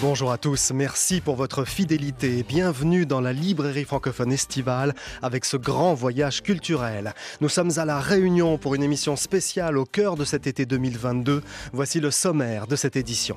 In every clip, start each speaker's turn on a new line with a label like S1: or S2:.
S1: Bonjour à tous, merci pour votre fidélité. Bienvenue dans la librairie francophone estivale avec ce grand voyage culturel. Nous sommes à La Réunion pour une émission spéciale au cœur de cet été 2022. Voici le sommaire de cette édition.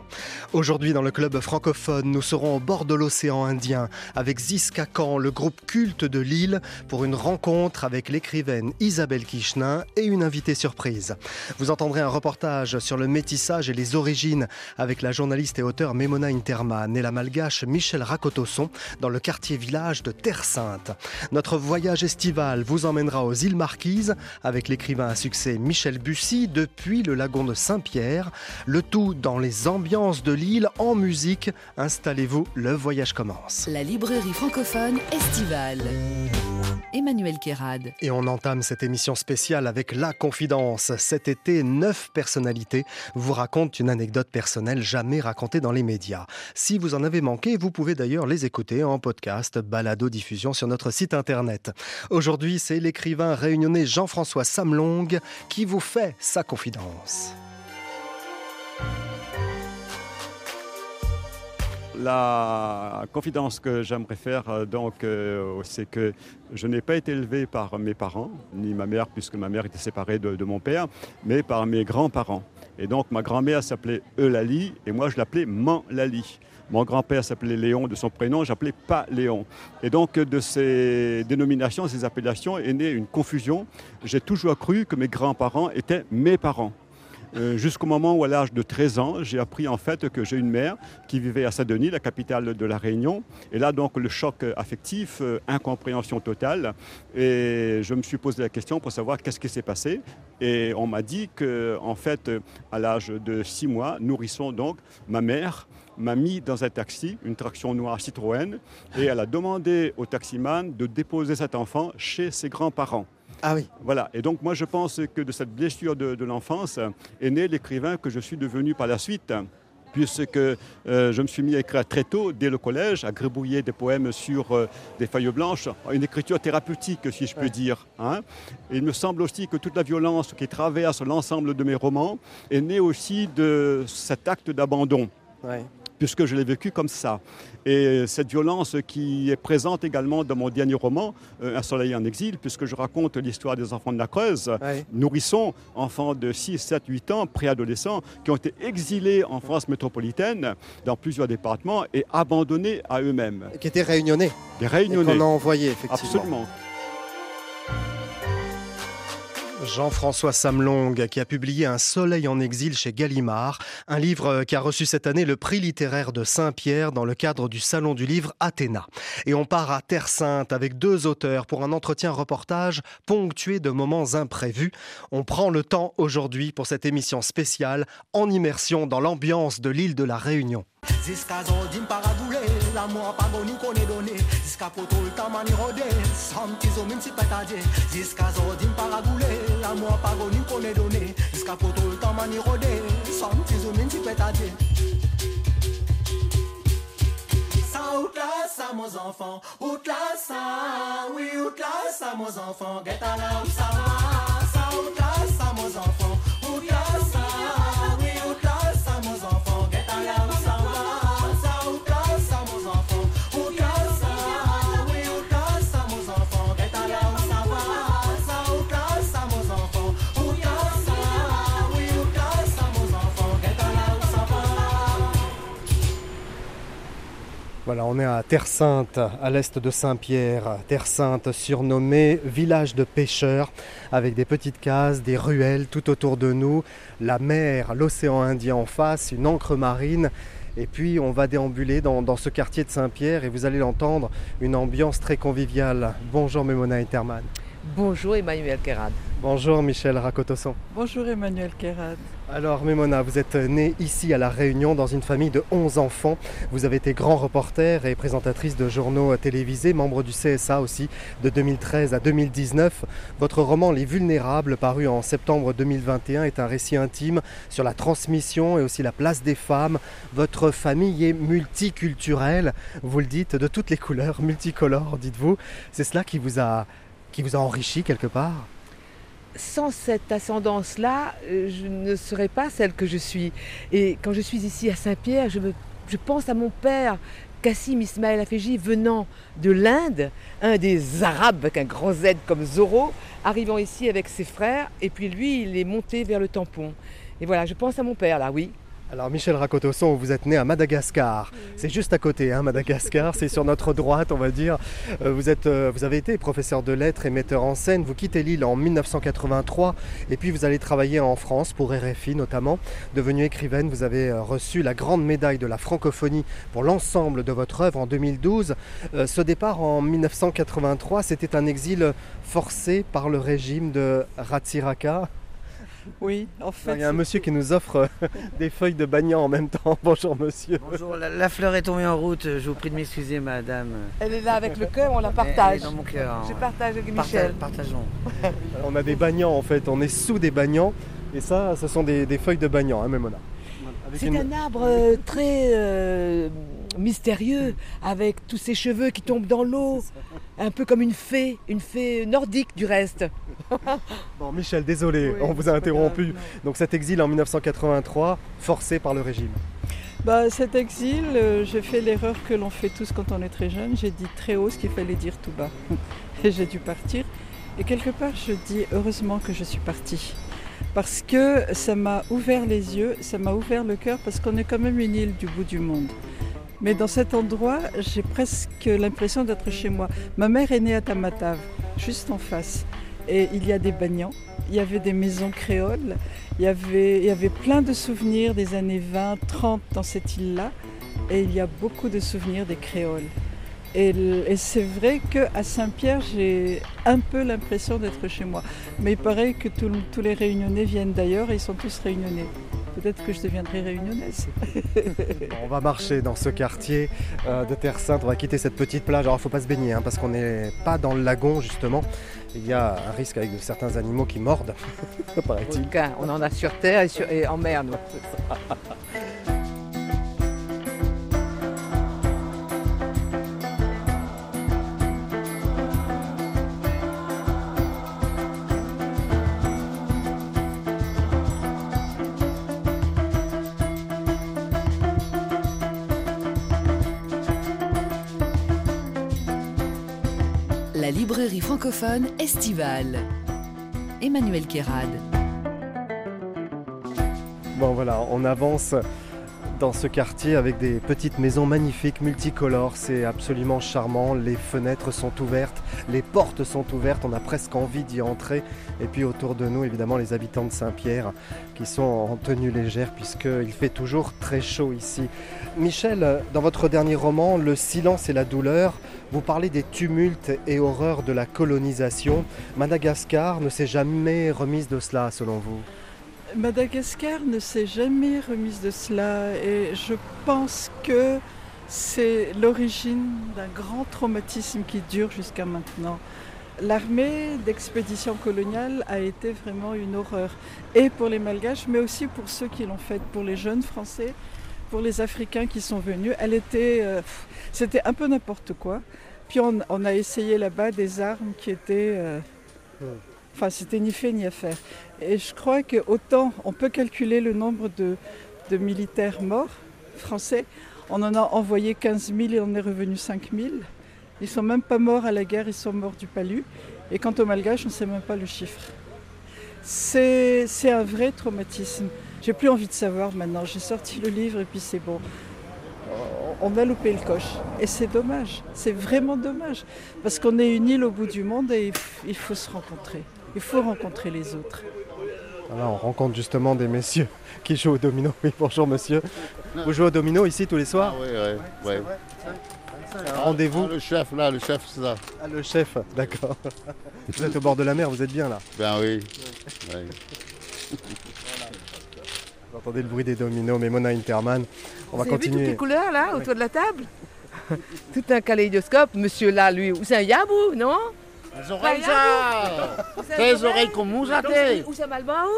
S1: Aujourd'hui dans le club francophone, nous serons au bord de l'océan Indien avec Ziska Khan, le groupe culte de Lille, pour une rencontre avec l'écrivaine Isabelle Kichenin et une invitée surprise. Vous entendrez un reportage sur le métissage et les origines avec la journaliste et auteure Mémona Et la malgache Michel Rakotosson dans le quartier village de Terre Sainte. Notre voyage estival vous emmènera aux îles Marquises avec l'écrivain à succès Michel Bussy depuis le lagon de Saint-Pierre. Le tout dans les ambiances de l'île en musique. Installez-vous, le voyage commence.
S2: La librairie francophone estivale. Emmanuel Kérad.
S1: Et on entame cette émission spéciale avec La Confidence. Cet été, neuf personnalités vous racontent une anecdote personnelle jamais racontée dans les médias. Si vous en avez manqué, vous pouvez d'ailleurs les écouter en podcast, balado diffusion sur notre site internet. Aujourd'hui, c'est l'écrivain réunionnais Jean-François Samlong qui vous fait sa confidence.
S3: La confidence que j'aimerais faire, euh, donc, euh, c'est que je n'ai pas été élevé par mes parents, ni ma mère, puisque ma mère était séparée de, de mon père, mais par mes grands-parents. Et donc, ma grand-mère s'appelait Eulalie, et moi, je l'appelais Man-Lali. Mon grand-père s'appelait Léon de son prénom, j'appelais pas Léon. Et donc, de ces dénominations, ces appellations, est née une confusion. J'ai toujours cru que mes grands-parents étaient mes parents. Euh, jusqu'au moment où, à l'âge de 13 ans, j'ai appris en fait que j'ai une mère qui vivait à Saint-Denis, la capitale de la Réunion. Et là, donc, le choc affectif, euh, incompréhension totale. Et je me suis posé la question pour savoir qu'est-ce qui s'est passé. Et on m'a dit que, en fait, à l'âge de 6 mois, nourrisson donc, ma mère m'a mis dans un taxi, une traction noire Citroën, et elle a demandé au taximan de déposer cet enfant chez ses grands-parents.
S1: Ah oui.
S3: Voilà. Et donc moi je pense que de cette blessure de, de l'enfance est né l'écrivain que je suis devenu par la suite puisque euh, je me suis mis à écrire très tôt, dès le collège, à gribouiller des poèmes sur euh, des feuilles blanches, une écriture thérapeutique, si je peux
S1: Ouais.
S3: dire. hein. Et il me semble aussi que toute la violence qui traverse l'ensemble de mes romans est née aussi de cet acte d'abandon
S1: Ouais.
S3: Puisque je l'ai vécu comme ça. Et cette violence qui est présente également dans mon dernier roman, euh, Un soleil en exil, puisque je raconte l'histoire des enfants de la Creuse,
S1: Ouais.
S3: nourrissons, enfants de 6, 7, 8 ans, préadolescents, qui ont été exilés en France métropolitaine, dans plusieurs départements, et abandonnés à eux-mêmes.
S1: Qui était réunionnais.
S3: Des
S1: Et
S3: réunionnais.
S1: qu'on a envoyé, effectivement.
S3: Absolument.
S1: Jean-François Samlong, qui a publié Un soleil en exil chez Gallimard, un livre qui a reçu cette année le prix littéraire de Saint-Pierre dans le cadre du Salon du livre Athéna. Et on part à Terre Sainte avec deux auteurs pour un entretien reportage ponctué de moments imprévus. On prend le temps aujourd'hui pour cette émission spéciale en immersion dans l'ambiance de l'île de la Réunion.
S4: Ziska zodim paradule, la moa pagoni kone done Ziska potol tamani rode, samtizo min si petaje Ziska zodim paradule, la moa pagoni kone done Ziska potol tamani rode, samtizo min si petaje Ça outla ça mes enfants, outla ça, oui outla ça mes enfants. Get a là où ça va, ça outla ça mes enfants,
S1: Voilà, on est à Terre Sainte, à l'est de Saint-Pierre. Terre Sainte, surnommée village de pêcheurs, avec des petites cases, des ruelles tout autour de nous, la mer, l'océan Indien en face, une encre marine. Et puis on va déambuler dans, ce quartier de Saint-Pierre et vous allez l'entendre, une ambiance très conviviale. Bonjour Mémona Interman.
S5: Bonjour Emmanuel Kerad.
S1: Bonjour Michel Rakotosson.
S6: Bonjour Emmanuel Kerad.
S1: Alors Memona, vous êtes née ici à La Réunion dans une famille de 11 enfants. Vous avez été grand reporter et présentatrice de journaux télévisés, membre du CSA aussi de 2013 à 2019. Votre roman Les Vulnérables, paru en septembre 2021, est un récit intime sur la transmission et aussi la place des femmes. Votre famille est multiculturelle, vous le dites, de toutes les couleurs, multicolores, dites-vous. C'est cela qui vous a, qui vous a enrichi quelque part
S5: sans cette ascendance-là, euh, je ne serais pas celle que je suis. Et quand je suis ici à Saint-Pierre, je, je, pense à mon père, Kassim Ismaël Afeji, venant de l'Inde, un des Arabes avec un grand Z comme Zorro, arrivant ici avec ses frères, et puis lui, il est monté vers le tampon. Et voilà, je pense à mon père là, oui.
S1: Alors Michel Rakotosson, vous êtes né à Madagascar. C'est juste à côté, hein, Madagascar, c'est sur notre droite, on va dire. Euh, vous, êtes, euh, vous avez été professeur de lettres et metteur en scène. Vous quittez l'île en 1983 et puis vous allez travailler en France pour RFI notamment. Devenue écrivaine, vous avez euh, reçu la grande médaille de la francophonie pour l'ensemble de votre œuvre en 2012. Ce départ en 1983, c'était un exil forcé par le régime de Ratsiraka.
S6: Oui, en fait.
S1: Il y a un monsieur qui nous offre euh, des feuilles de bagnan en même temps. Bonjour monsieur.
S7: Bonjour, la, fleur est tombée en route. Je vous prie de m'excuser madame.
S5: Elle est là avec le cœur, on la partage.
S7: Elle est dans mon cœur.
S5: Je partage avec Michel.
S7: partageons.
S1: on a des bagnans en fait, on est sous des bagnans. Et ça, ce sont des, feuilles de bagnan, hein, Memona.
S5: C'est un arbre euh, très euh, mystérieux, avec tous ses cheveux qui tombent dans l'eau, un peu comme une fée, une fée nordique du reste.
S1: bon, Michel, désolé, on vous a interrompu. Donc cet exil en 1983, forcé par le régime.
S6: Bah, cet exil, euh, j'ai fait l'erreur que l'on fait tous quand on est très jeune. J'ai dit très haut ce qu'il fallait dire tout bas. Et j'ai dû partir. Et quelque part, je dis heureusement que je suis partie. Parce que ça m'a ouvert les yeux, ça m'a ouvert le cœur, parce qu'on est quand même une île du bout du monde. Mais dans cet endroit, j'ai presque l'impression d'être chez moi. Ma mère est née à Tamatave, juste en face. Et il y a des bagnants, il y avait des maisons créoles, il y avait, il y avait plein de souvenirs des années 20, 30 dans cette île-là. Et il y a beaucoup de souvenirs des créoles. Et, c'est vrai qu'à Saint-Pierre, j'ai un peu l'impression d'être chez moi. Mais il paraît que tous les réunionnais viennent d'ailleurs et ils sont tous réunionnais. Peut-être que je deviendrai réunionnaise.
S1: on va marcher dans ce quartier euh, de Terre Sainte. On va quitter cette petite plage. Alors, il ne faut pas se baigner hein, parce qu'on n'est pas dans le lagon, justement. Il y a un risque avec certains animaux qui mordent, paraît-il.
S5: On en a sur terre et, en mer,
S2: librairie francophone estivale. Emmanuel Kérad.
S1: Bon voilà, on avance dans ce quartier avec des petites maisons magnifiques, multicolores. C'est absolument charmant. Les fenêtres sont ouvertes, les portes sont ouvertes. On a presque envie d'y entrer. Et puis autour de nous, évidemment, les habitants de Saint-Pierre qui sont en tenue légère puisqu'il fait toujours très chaud ici. Michel, dans votre dernier roman, Le silence et la douleur, vous parlez des tumultes et horreurs de la colonisation. Madagascar ne s'est jamais remise de cela, selon vous?
S6: Madagascar ne s'est jamais remise de cela et je pense que c'est l'origine d'un grand traumatisme qui dure jusqu'à maintenant. L'armée d'expédition coloniale a été vraiment une horreur, et pour les Malgaches, mais aussi pour ceux qui l'ont faite, pour les jeunes Français, pour les Africains qui sont venus. Elle était, euh, c'était un peu n'importe quoi. Puis on, a essayé là-bas des armes qui étaient, euh, enfin c'était ni fait ni à faire. Et je crois qu'autant on peut calculer le nombre de, militaires morts français, on en a envoyé 15 000 et on est revenu 5 000. Ils sont même pas morts à la guerre, ils sont morts du palu. Et quant aux Malgaches, on ne sait même pas le chiffre. C'est un vrai traumatisme. J'ai plus envie de savoir maintenant. J'ai sorti le livre et puis c'est bon. On a loupé le coche. Et c'est dommage. C'est vraiment dommage. Parce qu'on est une île au bout du monde et il faut se rencontrer. Il faut rencontrer les autres
S1: on rencontre justement des messieurs qui jouent au domino. Oui, bonjour monsieur. Vous jouez au domino ici tous les soirs
S8: ah, Oui, oui.
S1: Un rendez-vous
S8: Le chef, là, le chef, c'est ça.
S1: Ah, le chef, d'accord. Vous êtes au bord de la mer, vous êtes bien là.
S8: Ben oui. Ouais.
S1: Vous entendez le bruit des dominos, mais Mona Interman. On va
S5: Vous avez vu toutes
S1: continuer.
S5: les couleurs là autour de la table? Tout un kaléidoscope. Monsieur là, lui, c'est un yabou, non?
S8: Les oreilles, ça
S5: C'est un
S8: Tes
S5: oreille.
S8: oreilles comme vous, ça
S5: Où c'est Malbao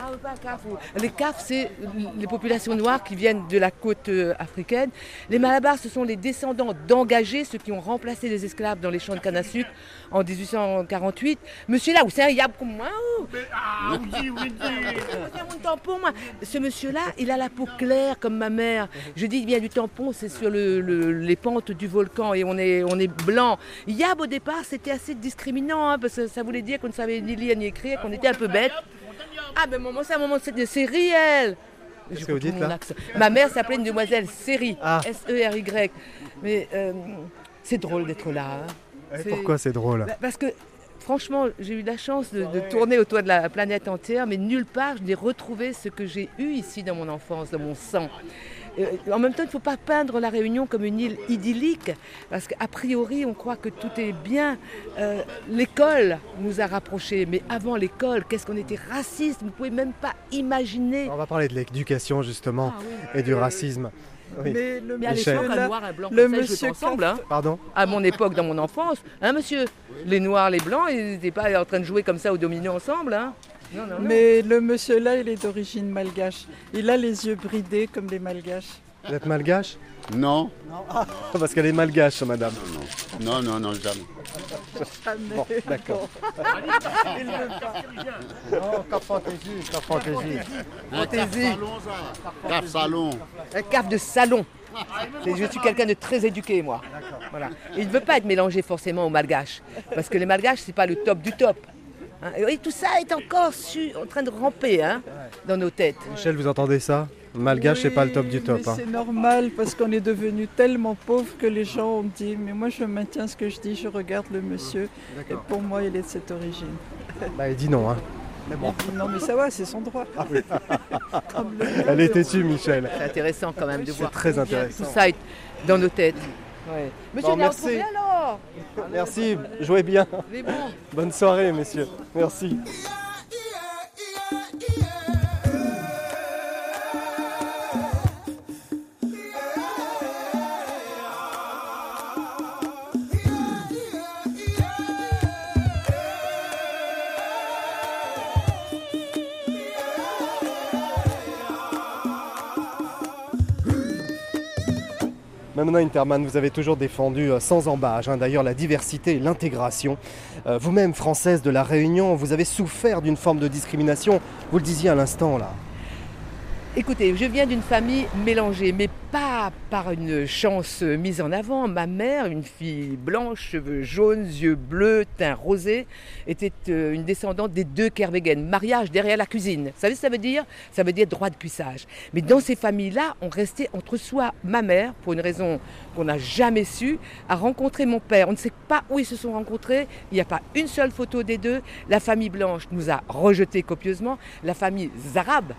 S5: Ah, pas CAF. Les CAF, c'est les populations noires qui viennent de la côte euh, africaine. Les Malabars, ce sont les descendants d'engagés, ceux qui ont remplacé les esclaves dans les champs de canne à sucre en 1848. Monsieur là, c'est un yab comme
S4: Ah,
S5: moi. Ce monsieur-là, il a la peau claire comme ma mère. Je dis, il vient du tampon, c'est sur le- le- les pentes du volcan et on est, on est blanc. Yab, au départ, c'était assez discriminant, hein, parce que ça voulait dire qu'on ne savait ni lire ni écrire, qu'on était un peu bête. Ah, ben maman, c'est un moment de c'est réel.
S1: Qu'est-ce
S5: Je
S1: que vous
S5: retrouve
S1: dites,
S5: mon
S1: là
S5: accent. Ma mère s'appelait une demoiselle Série,
S1: Ah.
S5: S-E-R-Y. Mais euh, c'est drôle d'être là. hein.
S1: Pourquoi c'est drôle
S5: bah, Parce que franchement, j'ai eu la chance de, de tourner autour de la planète entière, mais nulle part je n'ai retrouvé ce que j'ai eu ici dans mon enfance, dans mon sang. Euh, en même temps, il ne faut pas peindre la Réunion comme une île idyllique, parce qu'a priori, on croit que tout est bien. Euh, l'école nous a rapprochés, mais avant l'école, qu'est-ce qu'on était raciste Vous ne pouvez même pas imaginer.
S1: On va parler de l'éducation justement
S5: Ah
S1: et du racisme. Oui.
S6: Mais le
S5: Mais à
S1: Michel.
S5: l'époque,
S6: monsieur,
S5: un noir, un blanc,
S6: le
S5: ça,
S6: monsieur
S5: ensemble. hein.
S1: Pardon?
S5: À mon époque, dans mon enfance, hein, monsieur Les noirs, les blancs, ils n'étaient pas en train de jouer comme ça au domino ensemble. Hein. Non, non, non.
S6: mais le monsieur là, il est d'origine malgache. Il a les yeux bridés comme les malgaches.
S1: Vous êtes malgache
S8: Non,
S1: Parce qu'elle est malgache, madame.
S8: non, non, non, jamais.
S1: Bon, d'accord.
S8: Un caf salon, ça. Caf salon.
S5: Un caf de salon. Je suis quelqu'un de très éduqué, moi. Voilà. Il ne veut pas être mélangé forcément aux malgaches. Parce que les malgaches, c'est pas le top du top. Hein, Et tout ça est encore su- en train de ramper hein, dans nos têtes.
S1: Michel, vous entendez ça? Malgache, c'est pas le top du top.
S6: mais
S1: hein.
S6: C'est normal parce qu'on est devenu tellement pauvre que les gens ont dit Mais moi, je maintiens ce que je dis, je regarde le monsieur. Et pour moi, il est de cette origine.
S1: Bah, il dit non. Hein.
S6: Non, mais ça va, c'est son droit. Mien,
S1: Elle est têtue, Michel.
S5: C'est intéressant quand même de
S1: C'est
S5: voir
S1: très intéressant.
S5: tout ça est dans nos têtes. Ouais. Monsieur,
S1: Bon, merci.
S5: alors
S1: Merci, jouez bien.
S5: Bon.
S1: Bonne soirée, messieurs. Merci. Mamona Interman, vous avez toujours défendu euh, sans embâche, hein, d'ailleurs, la diversité et l'intégration. Euh, Vous-même, française de la Réunion, vous avez souffert d'une forme de discrimination, vous le disiez à l'instant là.
S5: Écoutez, je viens d'une famille mélangée, mais pas par une chance mise en avant. Ma mère, une fille blanche, cheveux jaunes, yeux bleus, teint rosé, était euh, une descendante des deux Kervegen. Mariage derrière la cuisine. Vous savez ce que ça veut dire? Ça veut dire droit de cuissage. Mais dans ces familles-là, on restait entre soi. Ma mère, pour une raison qu'on n'a jamais su, a rencontré mon père. On ne sait pas où ils se sont rencontrés. Il n'y a pas une seule photo des deux. La famille blanche nous a rejetés copieusement. La famille arabe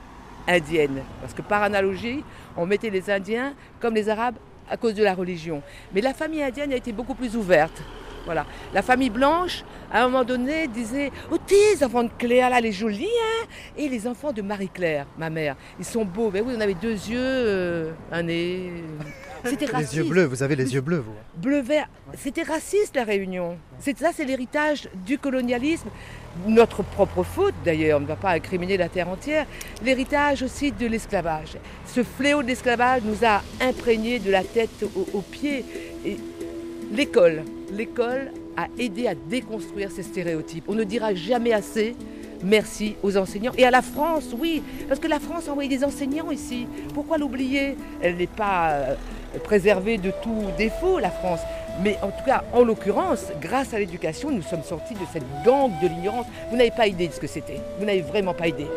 S5: indienne. Parce que par analogie, on mettait les Indiens comme les Arabes à cause de la religion. Mais la famille indienne a été beaucoup plus ouverte. Voilà. La famille blanche, à un moment donné, disait Oh, tes enfants de Cléa, là, les jolis, hein Et les enfants de Marie-Claire, ma mère, ils sont beaux. Ben oui, on avait deux yeux, euh, un nez. C'était raciste.
S1: Les yeux bleus, vous avez les yeux bleus, vous.
S5: Bleu-vert, c'était raciste la Réunion. C'est ça, c'est l'héritage du colonialisme, notre propre faute d'ailleurs. On ne va pas incriminer la terre entière. L'héritage aussi de l'esclavage. Ce fléau de l'esclavage nous a imprégnés de la tête au- aux pieds. Et l'école, l'école a aidé à déconstruire ces stéréotypes. On ne dira jamais assez. Merci aux enseignants et à la France, oui, parce que la France a envoyé des enseignants ici. Pourquoi l'oublier? Elle n'est pas euh, préservée de tout défaut, la France. Mais en tout cas, en l'occurrence, grâce à l'éducation, nous sommes sortis de cette gangue de l'ignorance. Vous n'avez pas idée de ce que c'était. Vous n'avez vraiment pas idée.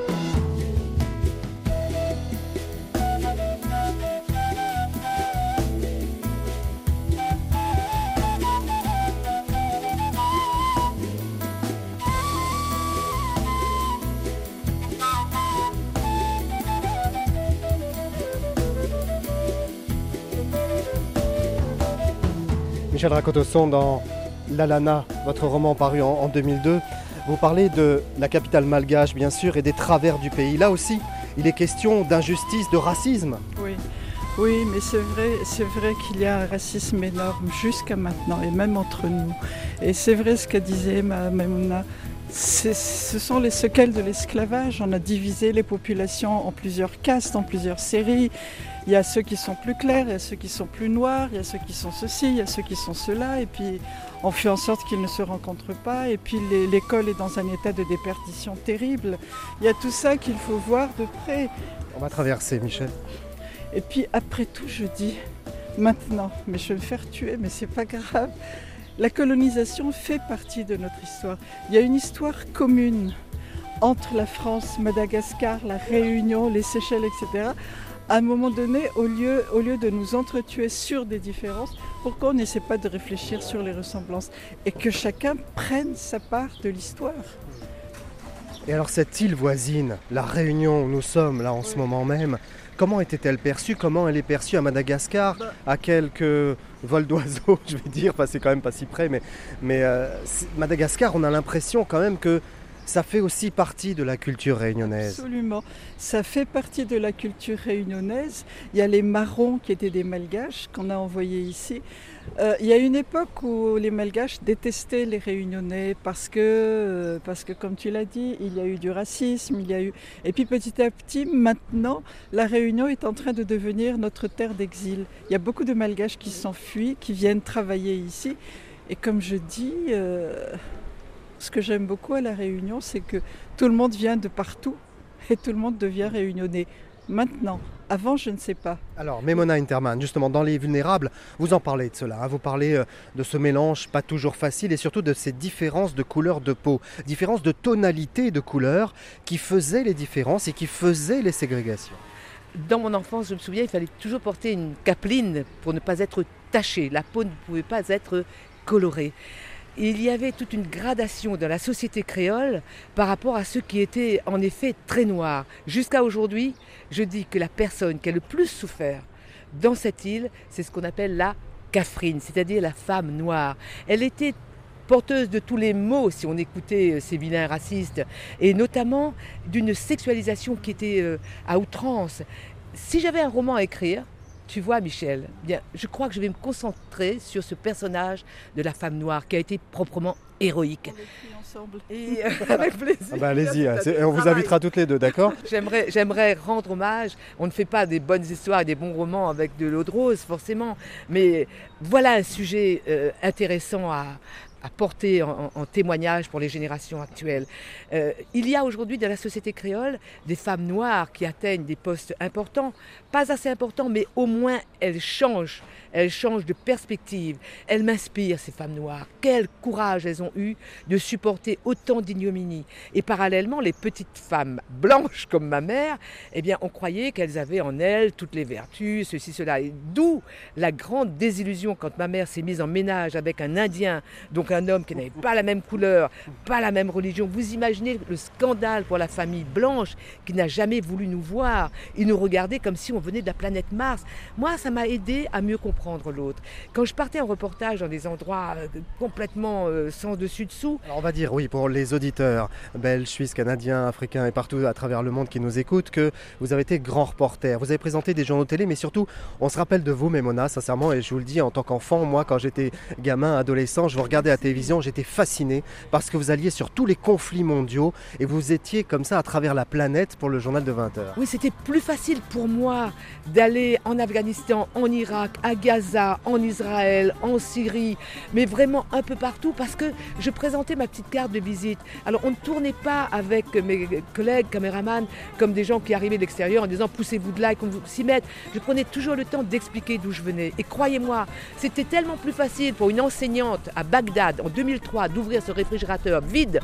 S1: Michel Racotosson, dans L'Alana, votre roman paru en, en 2002, vous parlez de la capitale malgache, bien sûr, et des travers du pays. Là aussi, il est question d'injustice, de racisme.
S6: Oui, oui, mais c'est vrai, c'est vrai qu'il y a un racisme énorme jusqu'à maintenant, et même entre nous. Et c'est vrai ce que disait ma Maimouna. Ce sont les séquelles de l'esclavage. On a divisé les populations en plusieurs castes, en plusieurs séries. Il y a ceux qui sont plus clairs, il y a ceux qui sont plus noirs, il y a ceux qui sont ceci, il y a ceux qui sont cela. Et puis on fait en sorte qu'ils ne se rencontrent pas. Et puis l'école est dans un état de déperdition terrible. Il y a tout ça qu'il faut voir de près.
S1: On va traverser, Michel.
S6: Et puis après tout, je dis maintenant, mais je vais me faire tuer, mais c'est pas grave. La colonisation fait partie de notre histoire. Il y a une histoire commune entre la France, Madagascar, la Réunion, les Seychelles, etc. À un moment donné, au lieu, au lieu de nous entretuer sur des différences, pourquoi on n'essaie pas de réfléchir sur les ressemblances et que chacun prenne sa part de l'histoire?
S1: Et alors cette île voisine, la Réunion où nous sommes là en ce moment même, comment était-elle perçue? Comment elle est perçue à Madagascar À quelques vols d'oiseaux, je vais dire, enfin c'est quand même pas si près, mais, euh, Madagascar, on a l'impression quand même que ça fait aussi partie de la culture réunionnaise.
S6: Absolument. Ça fait partie de la culture réunionnaise. Il y a les marrons qui étaient des malgaches qu'on a envoyés ici. Euh, il y a une époque où les malgaches détestaient les réunionnais parce que, euh, parce que, comme tu l'as dit, il y a eu du racisme, il y a eu... Et puis petit à petit, maintenant, la Réunion est en train de devenir notre terre d'exil. Il y a beaucoup de malgaches qui s'enfuient, qui viennent travailler ici. Et comme je dis... euh, ce que j'aime beaucoup à La Réunion, c'est que tout le monde vient de partout et tout le monde devient réunionnais. Maintenant, avant, je ne sais pas.
S1: Alors, Memona Interman, justement, dans Les Vulnérables, vous en parlez de cela. hein, vous parlez euh, de ce mélange pas toujours facile et surtout de ces différences de couleur de peau, différences de tonalité de couleur qui faisaient les différences et qui faisaient les ségrégations.
S5: Dans mon enfance, je me souviens, il fallait toujours porter une capeline pour ne pas être taché. La peau ne pouvait pas être colorée. Il y avait toute une gradation dans la société créole par rapport à ceux qui étaient en effet très noirs. Jusqu'à aujourd'hui, je dis que la personne qui a le plus souffert dans cette île, c'est ce qu'on appelle la cafrine, c'est-à-dire la femme noire. Elle était porteuse de tous les maux si on écoutait euh, ces vilains racistes, et notamment d'une sexualisation qui était euh, à outrance. Si j'avais un roman à écrire, tu vois Michel, bien, je crois que je vais me concentrer sur ce personnage de la femme noire qui a été proprement héroïque.
S6: ensemble.
S5: Et euh, avec plaisir.
S1: Ah bah, Allez-y, hein, on vous
S5: travail.
S1: invitera toutes les deux, d'accord
S5: J'aimerais, j'aimerais rendre hommage. On ne fait pas des bonnes histoires et des bons romans avec de l'eau de rose, forcément. Mais voilà un sujet euh, intéressant à, à porter en, témoignage pour les générations actuelles. Euh, il y a aujourd'hui dans la société créole des femmes noires qui atteignent des postes importants. Pas assez importants, mais au moins elles changent. Elles changent de perspective. Elles m'inspirent, ces femmes noires. Quel courage elles ont eu de supporter autant d'ignominie. Et parallèlement, les petites femmes blanches comme ma mère, eh bien, on croyait qu'elles avaient en elles toutes les vertus, ceci, cela. D'où la grande désillusion quand ma mère s'est mise en ménage avec un Indien, donc un homme qui n'avait pas la même couleur, pas la même religion. Vous imaginez le scandale pour la famille blanche qui n'a jamais voulu nous voir. Ils nous regardaient comme si on venait de la planète Mars. Moi, ça m'a aidé à mieux comprendre l'autre. Quand je partais en reportage dans des endroits euh, complètement euh, sans dessus-dessous,
S1: Alors on va dire, oui, pour les auditeurs belges, suisses, canadiens, africains et partout à travers le monde qui nous écoutent, que vous avez été grand reporter. Vous avez présenté des journaux télé, mais surtout, on se rappelle de vous, Memona, sincèrement, et je vous le dis en tant qu'enfant, moi, quand j'étais gamin, adolescent, je vous regardais à la télévision, j'étais fasciné parce que vous alliez sur tous les conflits mondiaux et vous étiez comme ça à travers la planète pour le journal de 20 heures.
S5: Oui, c'était plus facile pour moi d'aller en Afghanistan, en Irak, à Gaza, en Israël, en Syrie, mais vraiment un peu partout parce que je présentais ma petite carte de visite. Alors on ne tournait pas avec mes collègues caméramans comme des gens qui arrivaient de l'extérieur en disant poussez-vous de là et qu'on vous s'y mette. Je prenais toujours le temps d'expliquer d'où je venais. Et croyez-moi, c'était tellement plus facile pour une enseignante à Bagdad en 2003 d'ouvrir ce réfrigérateur vide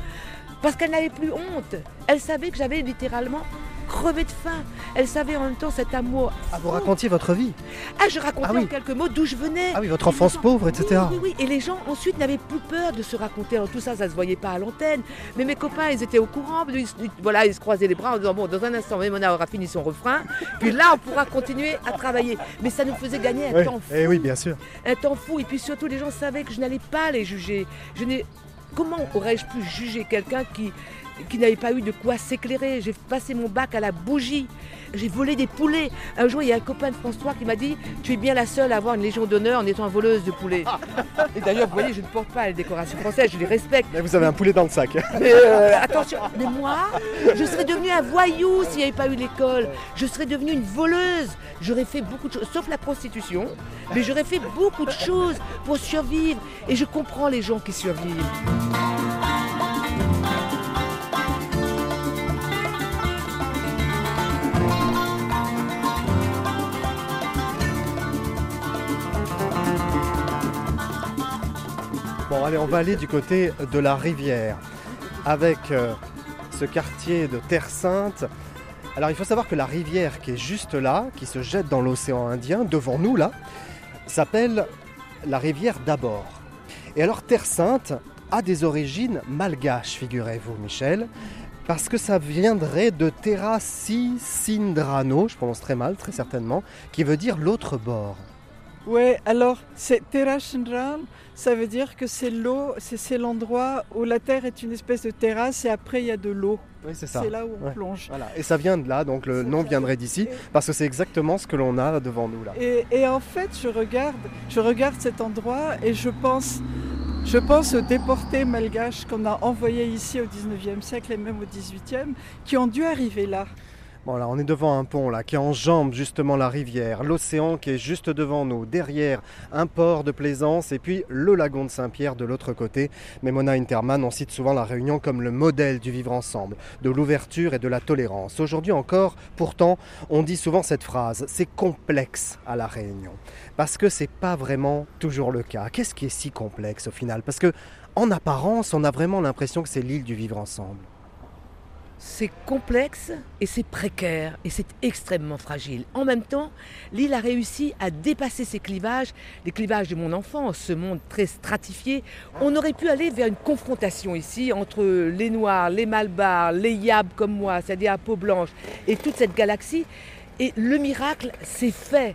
S5: parce qu'elle n'avait plus honte. Elle savait que j'avais littéralement crevais de faim. Elle savait en même temps cet amour.
S1: Ah, vous racontiez votre vie
S5: Ah, je racontais
S1: Ah oui.
S5: en quelques mots d'où je venais.
S1: Ah oui, votre
S5: Et
S1: enfance
S5: gens-
S1: pauvre, etc.
S5: Oui, oui, oui. Et les gens ensuite n'avaient plus peur de se raconter. Alors tout ça, ça se voyait pas à l'antenne. Mais mes copains, ils étaient au courant. Ils, voilà, ils se croisaient les bras en disant bon, dans un instant, Mona aura fini son refrain. Puis là, on pourra continuer à travailler. Mais ça nous faisait gagner un
S1: Oui,
S5: temps fou.
S1: eh oui, bien sûr.
S5: un temps fou. Et puis surtout, les gens savaient que je n'allais pas les juger. Je n'ai... Comment aurais-je pu juger quelqu'un qui, qui n'avait pas eu de quoi s'éclairer J'ai passé mon bac à la bougie. J'ai volé des poulets. Un jour, il y a un copain de France 3 qui m'a dit Tu es bien la seule à avoir une légion d'honneur en étant voleuse de poulets. Et d'ailleurs, vous voyez, je ne porte pas les décorations françaises, je les respecte.
S1: Mais vous avez un poulet dans le sac.
S5: Mais euh, attention, mais moi, je serais devenue un voyou s'il n'y avait pas eu l'école. Je serais devenue une voleuse. J'aurais fait beaucoup de choses, sauf la prostitution, mais j'aurais fait beaucoup de choses pour survivre. Et je comprends les gens qui survivent.
S1: Bon, allez, on va aller du côté de la rivière avec euh, ce quartier de Terre Sainte. Alors, il faut savoir que la rivière qui est juste là, qui se jette dans l'océan Indien, devant nous là, s'appelle la rivière d'Abord. Et alors, Terre Sainte a des origines malgaches, figurez-vous, Michel, parce que ça viendrait de Terra Si Sindrano, je prononce très mal, très certainement, qui veut dire l'autre bord.
S6: Ouais, alors c'est Terra Chandral, ça veut dire que c'est l'eau, c'est l'endroit où la terre est une espèce de terrasse et après il y a de l'eau.
S1: Oui, c'est ça.
S6: C'est là où on
S1: Ouais.
S6: plonge.
S1: Voilà, et ça vient de là, donc le nom viendrait d'ici,
S6: Et-
S1: parce que c'est exactement ce que l'on a devant nous là.
S6: Et, et en fait, je regarde, je regarde cet endroit et je pense, je pense aux déportés malgaches qu'on a envoyés ici au 19e siècle et même au 18e, qui ont dû arriver
S1: là. On est devant un pont là qui enjambe justement la rivière, l'océan qui est juste devant nous, derrière un port de plaisance et puis le lagon de Saint-Pierre de l'autre côté. Mais Mona Interman, on cite souvent la Réunion comme le modèle du vivre ensemble, de l'ouverture et de la tolérance. Aujourd'hui encore, pourtant, on dit souvent cette phrase, c'est complexe à la Réunion, parce que c'est pas vraiment toujours le cas. Qu'est-ce qui est si complexe au final? Parce que en apparence, on a vraiment l'impression que c'est l'île du vivre ensemble.
S5: C'est complexe et c'est précaire et c'est extrêmement fragile. En même temps, l'île a réussi à dépasser ces clivages, les clivages de mon enfance, ce monde très stratifié. On aurait pu aller vers une confrontation ici entre les Noirs, les Malbars, les Yabs comme moi, c'est-à-dire à peau blanche, et toute cette galaxie. Et le miracle s'est fait.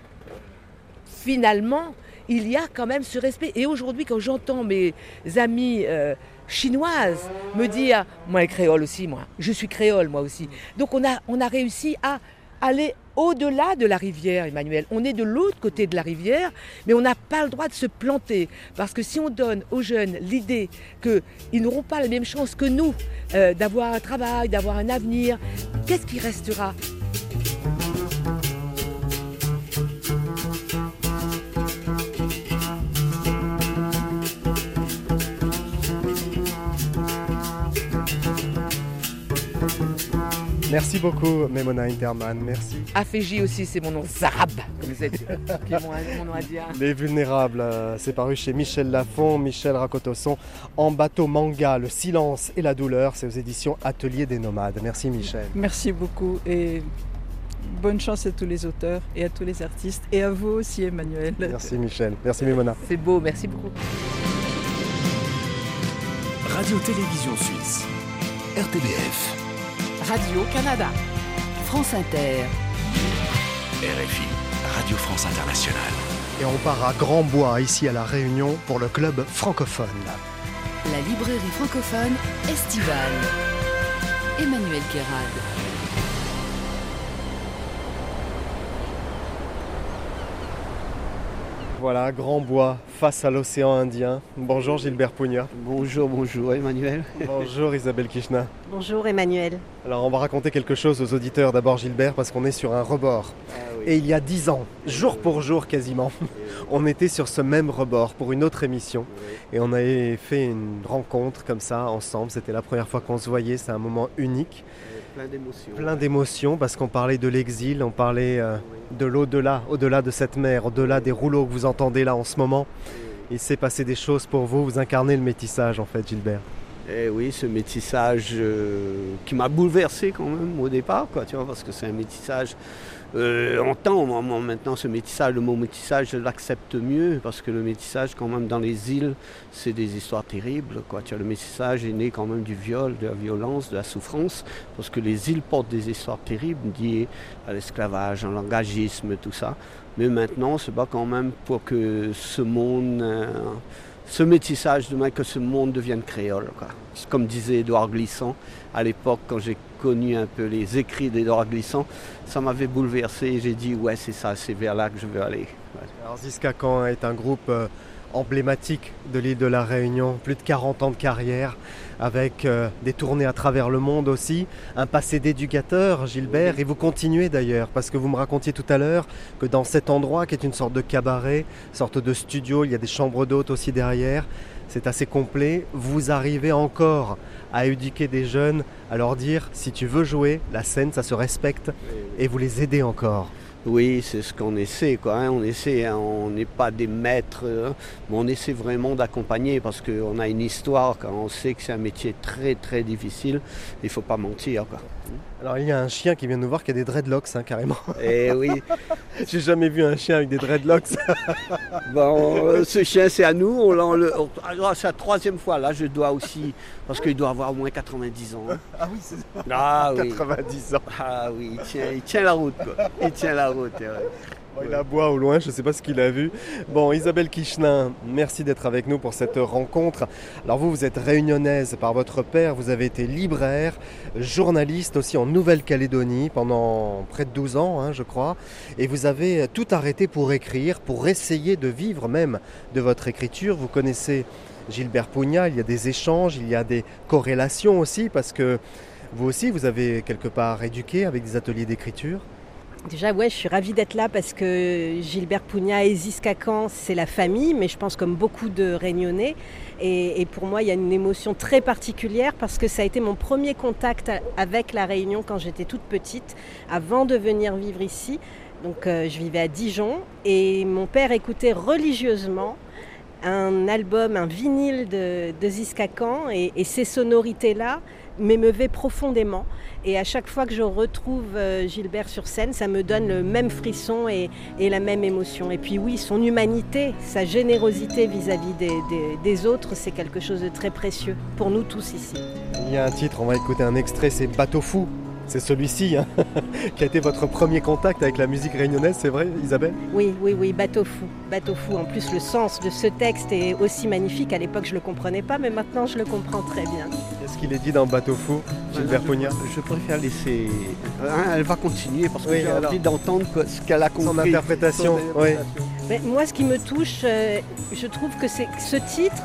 S5: Finalement, il y a quand même ce respect. Et aujourd'hui, quand j'entends mes amis euh, chinoises me dire, moi les créoles aussi, moi, je suis créole moi aussi. Donc on a, on a réussi à aller au-delà de la rivière, Emmanuel. On est de l'autre côté de la rivière, mais on n'a pas le droit de se planter. Parce que si on donne aux jeunes l'idée qu'ils n'auront pas la même chance que nous euh, d'avoir un travail, d'avoir un avenir, qu'est-ce qui restera?
S1: Merci beaucoup, Memona Interman. Merci.
S5: Aféji aussi, c'est mon nom Zarab, comme vous êtes, qui est mon, mon nom indien.
S1: Les Vulnérables, euh, c'est paru chez Michel Lafon, Michel Racotosson, en bateau manga, Le silence et la douleur, c'est aux éditions Atelier des Nomades. Merci Michel.
S6: Merci beaucoup et bonne chance à tous les auteurs et à tous les artistes et à vous aussi Emmanuel.
S1: Merci Michel. Merci Memona.
S5: C'est beau, merci beaucoup.
S9: Radio-Télévision Suisse. RTBF.
S2: Radio-Canada. France Inter.
S9: RFI. Radio France Internationale.
S1: Et on part à Grand Bois, ici à La Réunion, pour le club francophone.
S2: La librairie francophone estivale. Emmanuel Guérard.
S1: Voilà, Grand Bois, face à l'océan Indien. Bonjour Gilbert Pugna.
S10: Bonjour, bonjour Emmanuel.
S1: Bonjour Isabelle Kishna.
S11: Bonjour Emmanuel.
S1: Alors on va raconter quelque chose aux auditeurs d'abord Gilbert parce qu'on est sur un rebord. Et il y a dix ans, jour pour jour quasiment, on était sur ce même rebord pour une autre émission. Et on avait fait une rencontre comme ça ensemble. C'était la première fois qu'on se voyait, c'est un moment unique.
S10: Plein d'émotions.
S1: Plein d'émotions parce qu'on parlait de l'exil, on parlait euh, de l'au-delà, au-delà de cette mer, au-delà des rouleaux que vous entendez là en ce moment. Il s'est passé des choses pour vous, vous incarnez le métissage en fait Gilbert.
S10: Et oui, ce métissage euh, qui m'a bouleversé quand même au départ, quoi, tu vois, parce que c'est un métissage. Euh, en temps, moi, moi, maintenant, ce métissage, le mot métissage, je l'accepte mieux, parce que le métissage, quand même, dans les îles, c'est des histoires terribles, le métissage est né quand même du viol, de la violence, de la souffrance, parce que les îles portent des histoires terribles liées à l'esclavage, à l'engagisme, tout ça. Mais maintenant, on se bat quand même pour que ce monde. euh, ce métissage, demain que ce monde devienne créole. Comme disait Édouard Glissant, à l'époque, quand j'ai connu un peu les écrits d'Édouard Glissant, ça m'avait bouleversé et j'ai dit, ouais, c'est ça, c'est vers là que je veux aller.
S1: Alors Ziskakan est un groupe euh, emblématique de l'île de la Réunion, plus de 40 ans de carrière, avec euh, des tournées à travers le monde aussi, un passé d'éducateur, Gilbert, et vous continuez d'ailleurs, parce que vous me racontiez tout à l'heure que dans cet endroit qui est une sorte de cabaret, sorte de studio, il y a des chambres d'hôtes aussi derrière, c'est assez complet, vous arrivez encore à éduquer des jeunes, à leur dire, si tu veux jouer, la scène, ça se respecte, et vous les aidez encore.
S10: Oui, c'est ce qu'on essaie, hein. On essaie, hein, on n'est pas des maîtres, hein, mais on essaie vraiment d'accompagner parce qu'on a une histoire, on sait que c'est un métier très très difficile. Il faut pas mentir.
S1: Alors il y a un chien qui vient nous voir qui a des dreadlocks, hein, carrément.
S10: Et oui,
S1: J'ai jamais vu un chien avec des dreadlocks.
S10: bon, euh, ce chien c'est à nous. On, on alors, c'est la troisième fois. Là, je dois aussi, parce qu'il doit avoir au moins 90 ans. hein.
S1: Ah oui, c'est
S10: Ah oui.
S1: 90 ans.
S10: Ah oui, il tient, il tient la route, quoi. Il tient la route,
S1: Bon, il aboie au loin, je ne sais pas ce qu'il a vu. Bon, Isabelle Kichenin, merci d'être avec nous pour cette rencontre. Alors vous, vous êtes réunionnaise par votre père, vous avez été libraire, journaliste aussi en Nouvelle-Calédonie pendant près de 12 ans, hein, je crois, et vous avez tout arrêté pour écrire, pour essayer de vivre même de votre écriture. Vous connaissez Gilbert Pugna, il y a des échanges, il y a des corrélations aussi, parce que vous aussi, vous avez quelque part éduqué avec des ateliers d'écriture.
S11: Déjà, ouais, je suis ravie d'être là parce que Gilbert Pugna et Ziskakan, c'est la famille, mais je pense comme beaucoup de Réunionnais. Et, pour moi, il y a une émotion très particulière parce que ça a été mon premier contact avec la Réunion quand j'étais toute petite, avant de venir vivre ici. Donc, euh, je vivais à Dijon et mon père écoutait religieusement un album, un vinyle de, de Ziskakan et ces sonorités-là m'émeuvaient profondément. Et à chaque fois que je retrouve euh, Gilbert sur scène, ça me donne le même frisson et, la même émotion. Et puis oui, son humanité, sa générosité vis-à-vis des autres, c'est quelque chose de très précieux pour nous tous ici.
S1: Il y a un titre, on va écouter un extrait, c'est Bateau fou. C'est celui-ci hein, qui a été votre premier contact avec la musique réunionnaise, c'est vrai Isabelle?
S11: Oui, oui, oui, bateau fou. Bateau fou. En plus, le sens de ce texte est aussi magnifique. À l'époque, je ne le comprenais pas, mais maintenant, je le comprends très bien.
S1: Qu'est-ce qu'il est dit dans Bateau fou, Gilbert Pugna
S10: Je préfère laisser. Hein, elle va continuer parce que
S1: Oui,
S10: j'ai
S1: alors.
S10: envie d'entendre ce qu'elle a compris.
S1: Son interprétation,
S10: Son
S1: oui.
S11: Mais moi, ce qui me touche, euh, je trouve que c'est que ce titre,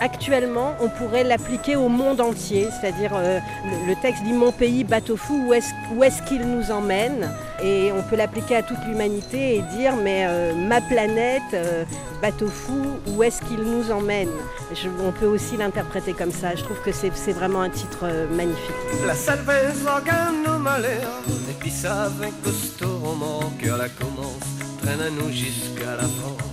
S11: actuellement, on pourrait l'appliquer au monde entier. C'est-à-dire, euh, le, texte dit Mon pays, bateau fou, où est-ce qu'il nous emmène? Et on peut l'appliquer à toute l'humanité et dire Mais euh, ma planète, euh, bateau fou, où est-ce qu'il nous emmène? On peut aussi l'interpréter comme ça. Je trouve que c'est vraiment un titre magnifique.
S4: La avec costaud la commence, traîne à nous jusqu'à la France.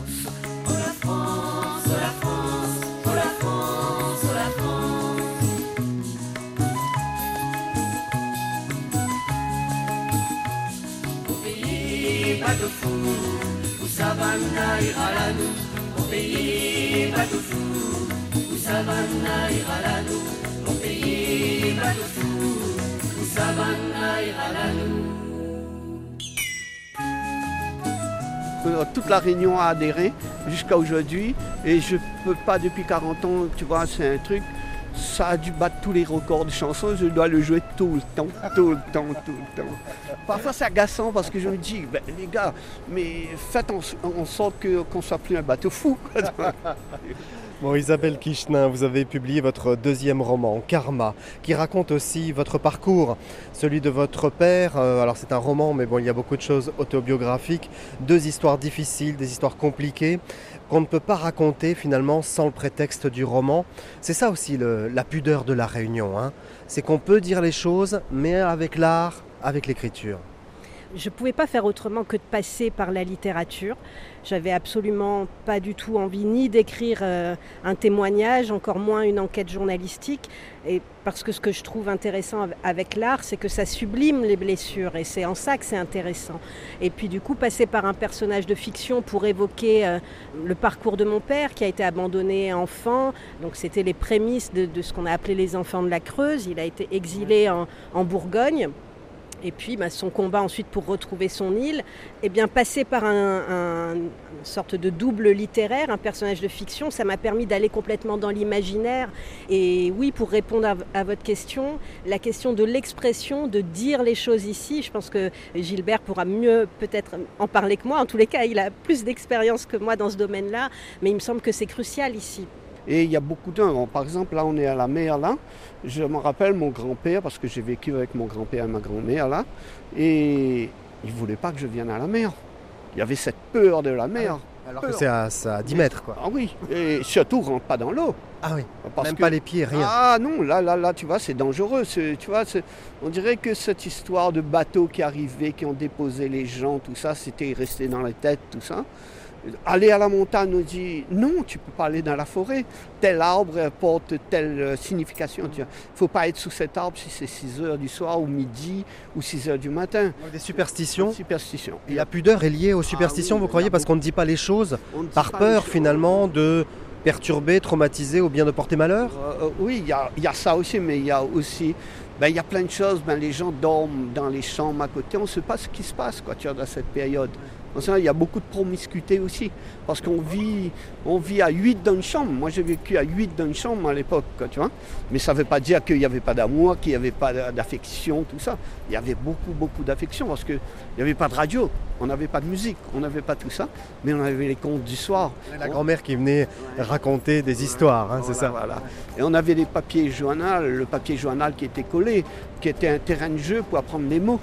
S10: Euh, Toute la Réunion a adhéré jusqu'à aujourd'hui et je peux pas depuis 40 ans, tu vois, c'est un truc. Ça a dû battre tous les records de chansons, je dois le jouer tout le temps, tout le temps, tout le temps. Parfois c'est agaçant parce que je me dis, ben, les gars, mais faites en, sorte qu'on soit plus un bateau fou.
S1: Bon, Isabelle Kichenin, vous avez publié votre deuxième roman, Karma, qui raconte aussi votre parcours, celui de votre père. Euh, alors c'est un roman, mais bon, il y a beaucoup de choses autobiographiques, deux histoires difficiles, des histoires compliquées, qu'on ne peut pas raconter finalement sans le prétexte du roman. C'est ça aussi la pudeur de la Réunion, hein. c'est qu'on peut dire les choses, mais avec l'art, avec l'écriture.
S11: Je ne pouvais pas faire autrement que de passer par la littérature. J'avais absolument pas du tout envie ni d'écrire euh, un témoignage, encore moins une enquête journalistique. Et parce que ce que je trouve intéressant avec l'art, c'est que ça sublime les blessures et c'est en ça que c'est intéressant. Et puis du coup, passer par un personnage de fiction pour évoquer euh, le parcours de mon père qui a été abandonné enfant. Donc c'était les prémices de, de ce qu'on a appelé les enfants de la Creuse. Il a été exilé en, en Bourgogne. Et puis bah, son combat ensuite pour retrouver son île, eh bien passer par un, un, une sorte de double littéraire, un personnage de fiction, ça m'a permis d'aller complètement dans l'imaginaire. Et oui, pour répondre à, à, votre question, la question de l'expression, de dire les choses ici, je pense que Gilbert pourra mieux peut-être en parler que moi. En tous les cas, il a plus d'expérience que moi dans ce domaine-là, mais il me semble que c'est crucial ici.
S10: Et il y a beaucoup. Bon, par exemple, là, on est à la mer, là. Je me rappelle mon grand-père, parce que j'ai vécu avec mon grand-père et ma grand-mère, là. Et il ne voulait pas que je vienne à la mer. Il y avait cette peur de la mer.
S1: Alors que c'est à, à, 10 mètres, quoi.
S10: Ah oui, et surtout, rentre pas dans l'eau.
S1: Ah oui, parce même que... pas les pieds, rien.
S10: Ah non, là, là, là, tu vois, c'est dangereux. Tu vois, on dirait que cette histoire de bateaux qui arrivaient, qui ont déposé les gens, tout ça, c'était resté dans la tête, tout ça. Aller à la montagne nous dit non, tu ne peux pas aller dans la forêt. Tel arbre porte telle euh, signification. Il ne faut pas être sous cet arbre si c'est 6 heures du soir ou midi ou 6 heures du matin.
S1: Des superstitions.
S10: Superstitions.
S1: Et la pudeur est liée aux superstitions, ah, oui, vous croyez, parce qu'on ne dit pas les choses par peur finalement de perturber, traumatiser ou bien de porter malheur?
S10: Euh, euh, Oui, il y, y, a ça aussi, mais il y a aussi ben, y a plein de choses. Ben, les gens dorment dans les chambres à côté. On ne sait pas ce qui se passe quoi, tu vois, dans cette période. Il y a beaucoup de promiscuité aussi, parce qu'on vit, on vit à 8 dans une chambre. Moi, j'ai vécu à 8 dans une chambre à l'époque, tu vois. Mais ça ne veut pas dire qu'il n'y avait pas d'amour, qu'il n'y avait pas d'affection, tout ça. Il y avait beaucoup, beaucoup d'affection, parce qu'il n'y avait pas de radio, on n'avait pas de musique, on n'avait pas tout ça, mais on avait les contes du soir.
S1: La grand-mère qui venait raconter des histoires, hein, c'est ça
S10: voilà. Et on avait les papiers journal, le papier journal qui était collé, qui était un terrain de jeu pour apprendre les mots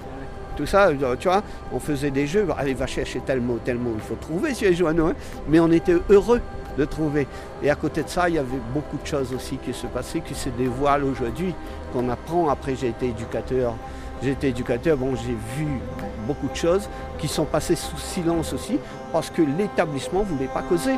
S10: tout ça, tu vois, on faisait des jeux, allez, va chercher tel mot, tel mot, il faut trouver sur les journaux, mais on était heureux de trouver. Et à côté de ça, il y avait beaucoup de choses aussi qui se passaient, qui se dévoilent aujourd'hui, qu'on apprend. Après, j'ai été éducateur. J'ai été éducateur, bon, j'ai vu beaucoup de choses qui sont passées sous silence aussi, parce que l'établissement ne voulait pas causer.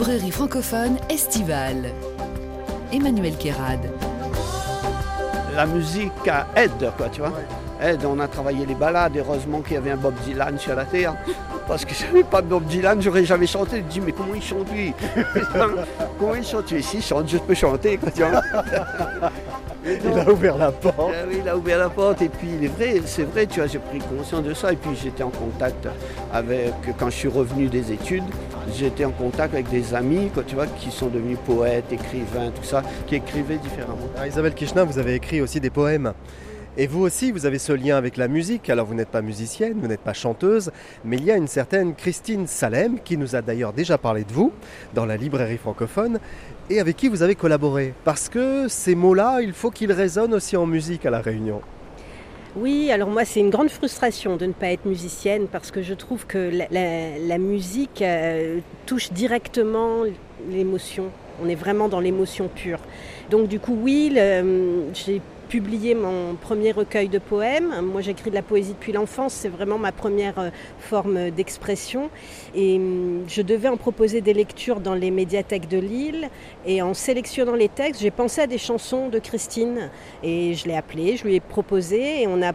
S2: Librairie francophone estivale. Emmanuel Kérad.
S10: La musique aide, quoi, tu vois. Aide, on a travaillé les balades, heureusement qu'il y avait un Bob Dylan sur la terre. Parce que si j'avais pas de Bob Dylan, j'aurais jamais chanté. Je me dis, mais comment il chante lui? Comment il chante lui? Si, il chante, je peux chanter, quoi, tu vois.
S1: il a ouvert la porte.
S10: Euh, oui, il a ouvert la porte. Et puis, il est vrai, c'est vrai, tu vois, j'ai pris conscience de ça. Et puis, j'étais en contact avec, quand je suis revenu des études, j'étais en contact avec des amis, qui sont devenus poètes, écrivains, tout ça, qui écrivaient différemment.
S1: Isabelle Kishna, vous avez écrit aussi des poèmes. Et vous aussi, vous avez ce lien avec la musique. Alors vous n'êtes pas musicienne, vous n'êtes pas chanteuse, mais il y a une certaine Christine Salem qui nous a d'ailleurs déjà parlé de vous dans la librairie francophone et avec qui vous avez collaboré. Parce que ces mots-là, il faut qu'ils résonnent aussi en musique à la Réunion.
S11: Oui, alors moi c'est une grande frustration de ne pas être musicienne parce que je trouve que la, musique euh, touche directement l'émotion. On est vraiment dans l'émotion pure. Donc du coup oui, j'ai publié mon premier recueil de poèmes. Moi, j'écris de la poésie depuis l'enfance, c'est vraiment ma première euh, forme d'expression. Et hum, je devais en proposer des lectures dans les médiathèques de Lille. Et en sélectionnant les textes, j'ai pensé à des chansons de Christine. Et je l'ai appelée, je lui ai proposé, et on a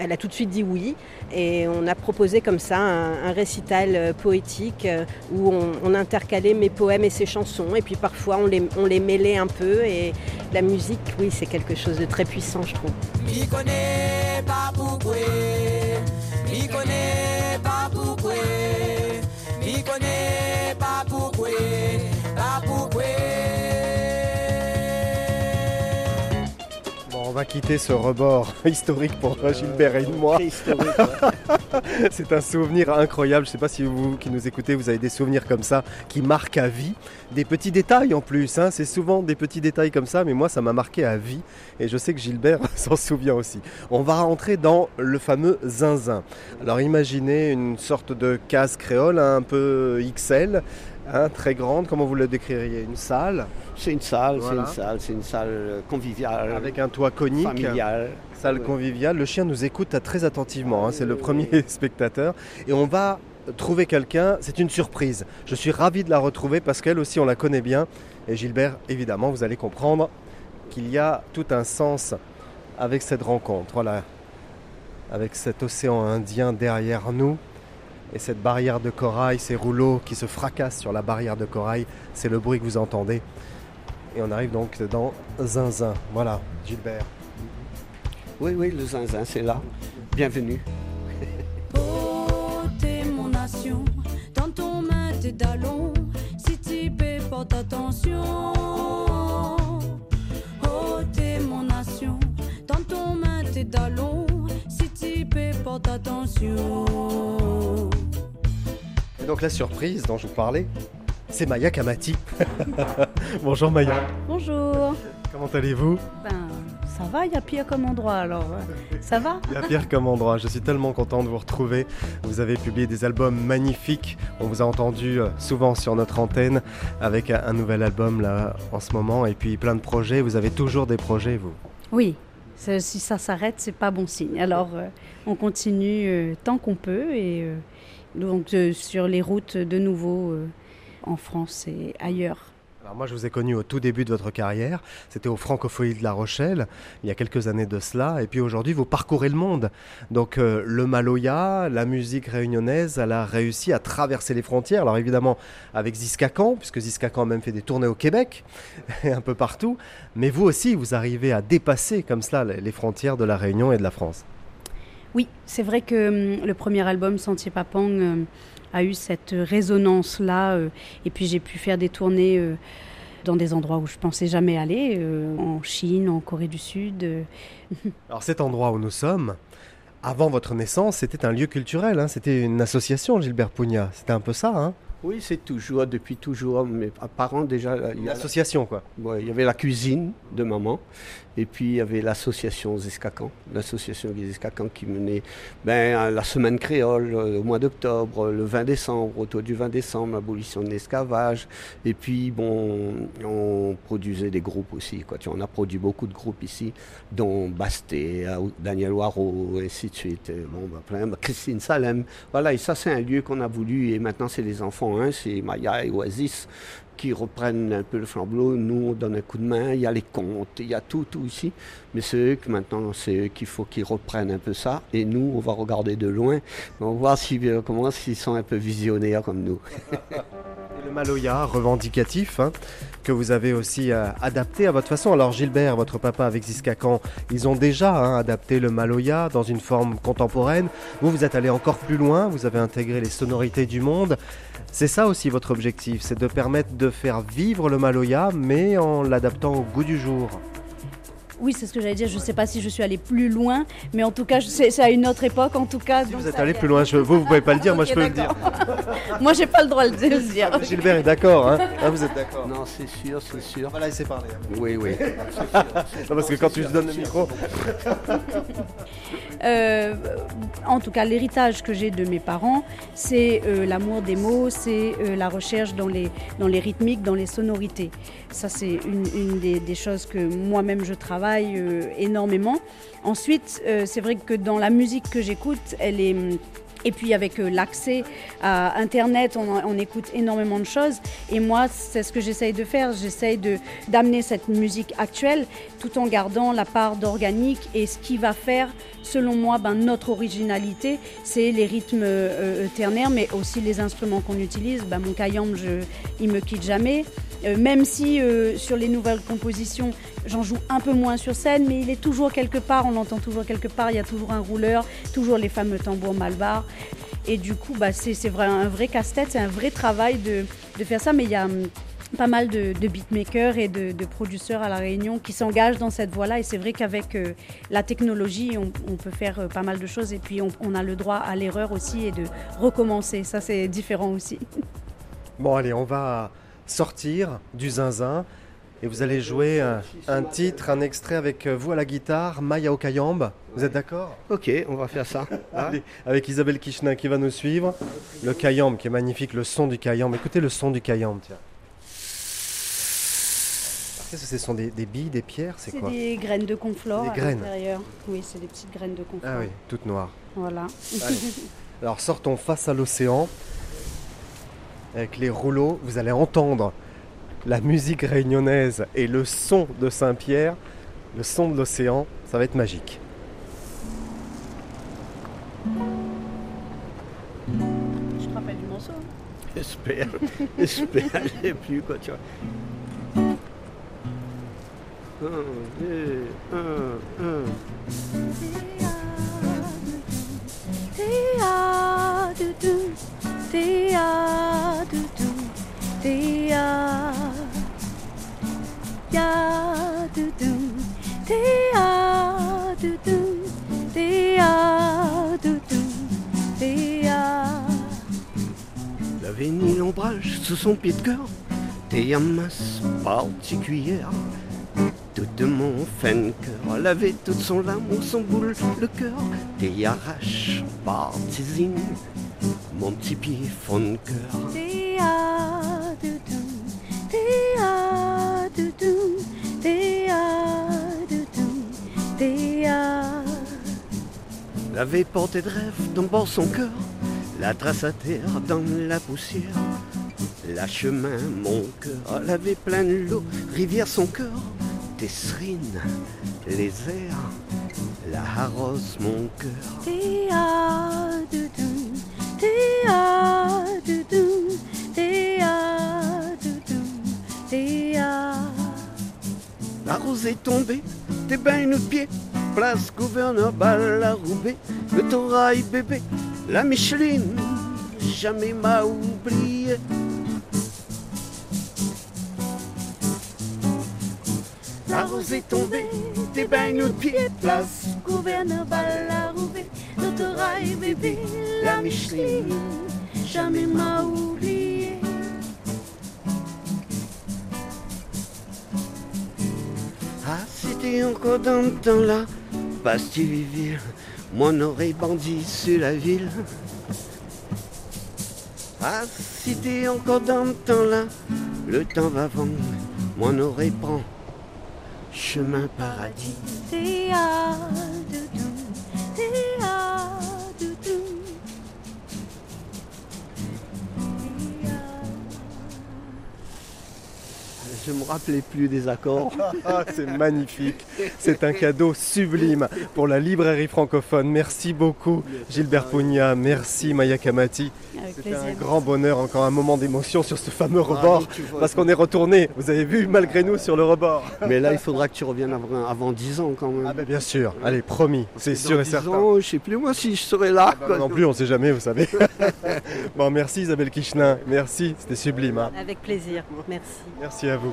S11: elle a tout de suite dit oui. Et on a proposé comme ça un, récital poétique où on, on, intercalait mes poèmes et ses chansons. Et puis parfois on les, on les mêlait un peu. Et la musique, oui, c'est quelque chose de très puissant, je trouve.
S1: On va quitter ce rebord historique pour Gilbert et moi. C'est un souvenir incroyable. Je ne sais pas si vous qui nous écoutez, vous avez des souvenirs comme ça qui marquent à vie. Des petits détails en plus. hein. C'est souvent des petits détails comme ça, mais moi ça m'a marqué à vie. Et je sais que Gilbert s'en souvient aussi. On va rentrer dans le fameux zinzin. Alors imaginez une sorte de case créole hein, un peu XL. Hein, très grande, comment vous le décririez? Une salle?
S10: C'est une salle,
S1: Voilà.
S10: c'est une salle, c'est une salle euh, conviviale.
S1: avec un toit conique.
S10: familiale.
S1: Salle conviviale. Le chien nous écoute très attentivement. hein, C'est le premier spectateur. Et on va trouver quelqu'un. C'est une surprise. Je suis ravi de la retrouver parce qu'elle aussi, on la connaît bien. Et Gilbert, évidemment, vous allez comprendre qu'il y a tout un sens avec cette rencontre. Voilà. Avec cet océan Indien derrière nous. Et cette barrière de corail, ces rouleaux qui se fracassent sur la barrière de corail, c'est le bruit que vous entendez. Et on arrive donc dans Zinzin. Voilà, Gilbert.
S10: Oui, oui, le zinzin, c'est là. Bienvenue.
S12: T'es mon nation, dans ton main tes dallons, si tu peux porte attention. T'es mon nation, dans ton main tes dallons, si tu peux porte attention.
S1: Donc la surprise dont je vous parlais, c'est Maya Kamati. Bonjour Maya,
S13: Bonjour.
S1: comment allez-vous?
S13: Ben, ça va, il y a pire comme endroit alors. euh, Ça va?
S1: Il y a pire comme endroit, je suis tellement content de vous retrouver. Vous avez publié des albums magnifiques, on vous a entendu euh, souvent sur notre antenne avec un un nouvel album là en ce moment et puis plein de projets. Vous avez toujours des projets vous?
S13: Oui. Si ça s'arrête, c'est pas bon signe. Alors, euh, on continue euh, tant qu'on peut et euh, donc euh, sur les routes de nouveau euh, en France et ailleurs.
S1: Alors moi je vous ai connu au tout début de votre carrière, c'était au Francophonie de La Rochelle, il y a quelques années de cela, et puis aujourd'hui vous parcourez le monde. Donc euh, le Maloya, la musique réunionnaise, elle a réussi à traverser les frontières, alors évidemment avec Ziskakan, puisque Ziskakan a même fait des tournées au Québec, et un peu partout, mais vous aussi vous arrivez à dépasser comme cela les les frontières de la Réunion et de la France.
S13: Oui, c'est vrai que hum, le premier album Sentier Papang hum, a eu cette résonance-là. euh, et puis j'ai pu faire des tournées euh, dans des endroits où je pensais jamais aller, euh, en Chine, en Corée du Sud. euh.
S1: Alors cet endroit où nous sommes, avant votre naissance, c'était un lieu culturel, hein, c'était une association Gilbert Pugna, c'était un peu ça, hein?
S10: Oui, c'est toujours, depuis toujours. Mes parents, déjà. il y
S1: Une
S10: a-
S1: association quoi.
S10: Ouais, il y avait la cuisine de maman, et puis il y avait l'association Zescacan, l'association des Zescacan qui menait ben, la semaine créole euh, au mois d'octobre, le 20 décembre, autour du 20 décembre, l'abolition de l'esclavage. Et puis, bon, on produisait des groupes aussi. Quoi. On a produit beaucoup de groupes ici, dont Basté, Daniel Waro, et ainsi de suite. Bon, ben, plein, ben, Christine Salem. Voilà, et ça, c'est un lieu qu'on a voulu, et maintenant, c'est les enfants, hein, c'est Maya et Oasis qui reprennent un peu le flambeau. Nous, on donne un coup de main. Il y a les comptes, il y a tout, tout ici. Mais c'est eux que maintenant, c'est qu'il faut qu'ils reprennent un peu ça. Et nous, on va regarder de loin. On va voir si, euh, comment s'ils sont un peu visionnaires comme nous.
S1: Le Maloya revendicatif hein, que vous avez aussi euh, adapté à votre façon. Alors Gilbert, votre papa avec Ziskakan, ils ont déjà hein, adapté le Maloya dans une forme contemporaine. Vous, vous êtes allé encore plus loin, vous avez intégré les sonorités du monde. C'est ça aussi votre objectif, c'est de permettre de faire vivre le Maloya, mais en l'adaptant au goût du jour.
S13: Oui, c'est ce que j'allais dire. Je ne sais pas si je suis allée plus loin, mais en tout cas, c'est à une autre époque. En tout cas,
S1: Vous êtes allé plus loin, je, vous, vous pouvez pas le dire, moi je peux le dire.
S13: moi, j'ai pas le droit de le dire.
S1: Gilbert est d'accord, hein Ah, Vous êtes d'accord
S10: Non, c'est sûr, c'est sûr.
S1: Voilà, il sait parler. hein.
S10: Oui, oui.
S1: Non, parce que quand tu lui donnes le micro,
S13: Euh, en tout cas, l'héritage que j'ai de mes parents, c'est euh, l'amour des mots, c'est euh, la recherche dans les, dans les rythmiques, dans les sonorités. Ça, c'est une, une des, des choses que moi-même je travaille euh, énormément. Ensuite, euh, c'est vrai que dans la musique que j'écoute, elle est... hum, Et puis avec euh, l'accès à Internet, on, écoute énormément de choses. Et moi, c'est ce que j'essaye de faire. J'essaye d'amener cette musique actuelle tout en gardant la part d'organique. Et ce qui va faire, selon moi, ben, notre originalité, c'est les rythmes ternaires, mais aussi les instruments qu'on utilise. Ben, mon kayam, je, il me quitte jamais. Euh, même si euh, sur les nouvelles compositions, j'en joue un peu moins sur scène, mais il est toujours quelque part, on l'entend toujours quelque part, il y a toujours un rouleur, toujours les fameux tambours malbar. Et du coup, bah, c'est un vrai casse-tête, c'est un vrai travail de, faire ça, mais il y a, hum, pas mal de, beatmakers et de, de producteurs à La Réunion qui s'engagent dans cette voie-là. Et c'est vrai qu'avec euh, la technologie, on, peut faire pas mal de choses. Et puis, on a le droit à l'erreur aussi et de recommencer. Ça, c'est différent aussi.
S1: Bon, allez, on va sortir du zinzin et vous allez jouer un, un titre, un extrait avec euh, vous à la guitare, Maya Okayamb. Vous êtes d'accord?
S10: Ok, on va faire ça.
S1: Allez, avec Isabelle Kishna qui va nous suivre. Le kayamb qui est magnifique, le son du kayamb. Écoutez le son du kayamb, tiens. Qu'est-ce que ce sont des, des billes, des pierres? C'est
S13: C'est
S1: quoi?
S13: des graines de conflore
S1: Des
S13: à
S1: graines.
S13: l'intérieur. Oui, c'est des petites graines de conflore.
S1: Ah oui, toutes noires.
S13: Voilà.
S1: Allez. Alors sortons face à l'océan avec les rouleaux, vous allez entendre la musique réunionnaise et le son de Saint-Pierre, le son de l'océan, ça va être magique.
S13: Je te rappelle du morceau.
S10: Hein. J'espère, j'espère, j'ai plus quoi, tu vois.
S12: 1, 2, Théa, doudou, Théa. Ya, doudou, Théa, doudou, Théa, doudou, Théa.
S10: La ni l'ombrage sous son pied de cœur, Théa masse particulière. Tout de mon fin cœur lavait toute son lame ou son boule, le cœur, Théa arrache par tes mon petit pied fond de cœur. L'avait porté de rêve dans bord son cœur, la trace à terre dans la poussière. La chemin, mon cœur, l'avait plein de l'eau, rivière son cœur, des serines, les airs, la arrose mon cœur. La rose est tombée, des bains de pied, place gouverneur bal à le Torail bébé, la Micheline, jamais m'a oublié. La rose est tombée, des bains de pied, place
S12: Gouverneur Balaroubé, l'autorail bébé, la Micheline, jamais m'a oublié.
S10: Encore dans le temps-là, Bastille-Ville, mon oreille bandit sur la ville. Ah, c'était encore dans le temps-là, le temps va vendre, mon oreille prend chemin paradis. Je me rappelais plus des accords.
S1: Ah, c'est magnifique. C'est un cadeau sublime pour la librairie francophone. Merci beaucoup Gilbert Pugna, merci Maya Kamati.
S13: Avec
S1: C'était un grand bonheur, encore un moment d'émotion sur ce fameux rebord,
S10: tu vois,
S1: parce qu'on est retourné, vous avez vu, malgré nous, sur le rebord.
S10: Mais là, il faudra que tu reviennes avant, avant 10 ans quand même.
S1: Ah ben bien sûr, allez, promis, c'est sûr et
S10: 10
S1: certain.
S10: ans, je sais plus moi si je serai là.
S1: Bah,
S10: quoi.
S1: non plus, on sait jamais, vous savez. bon, merci Isabelle Kichelin, merci, c'était sublime. hein.
S11: Avec plaisir. Merci.
S1: Merci à vous.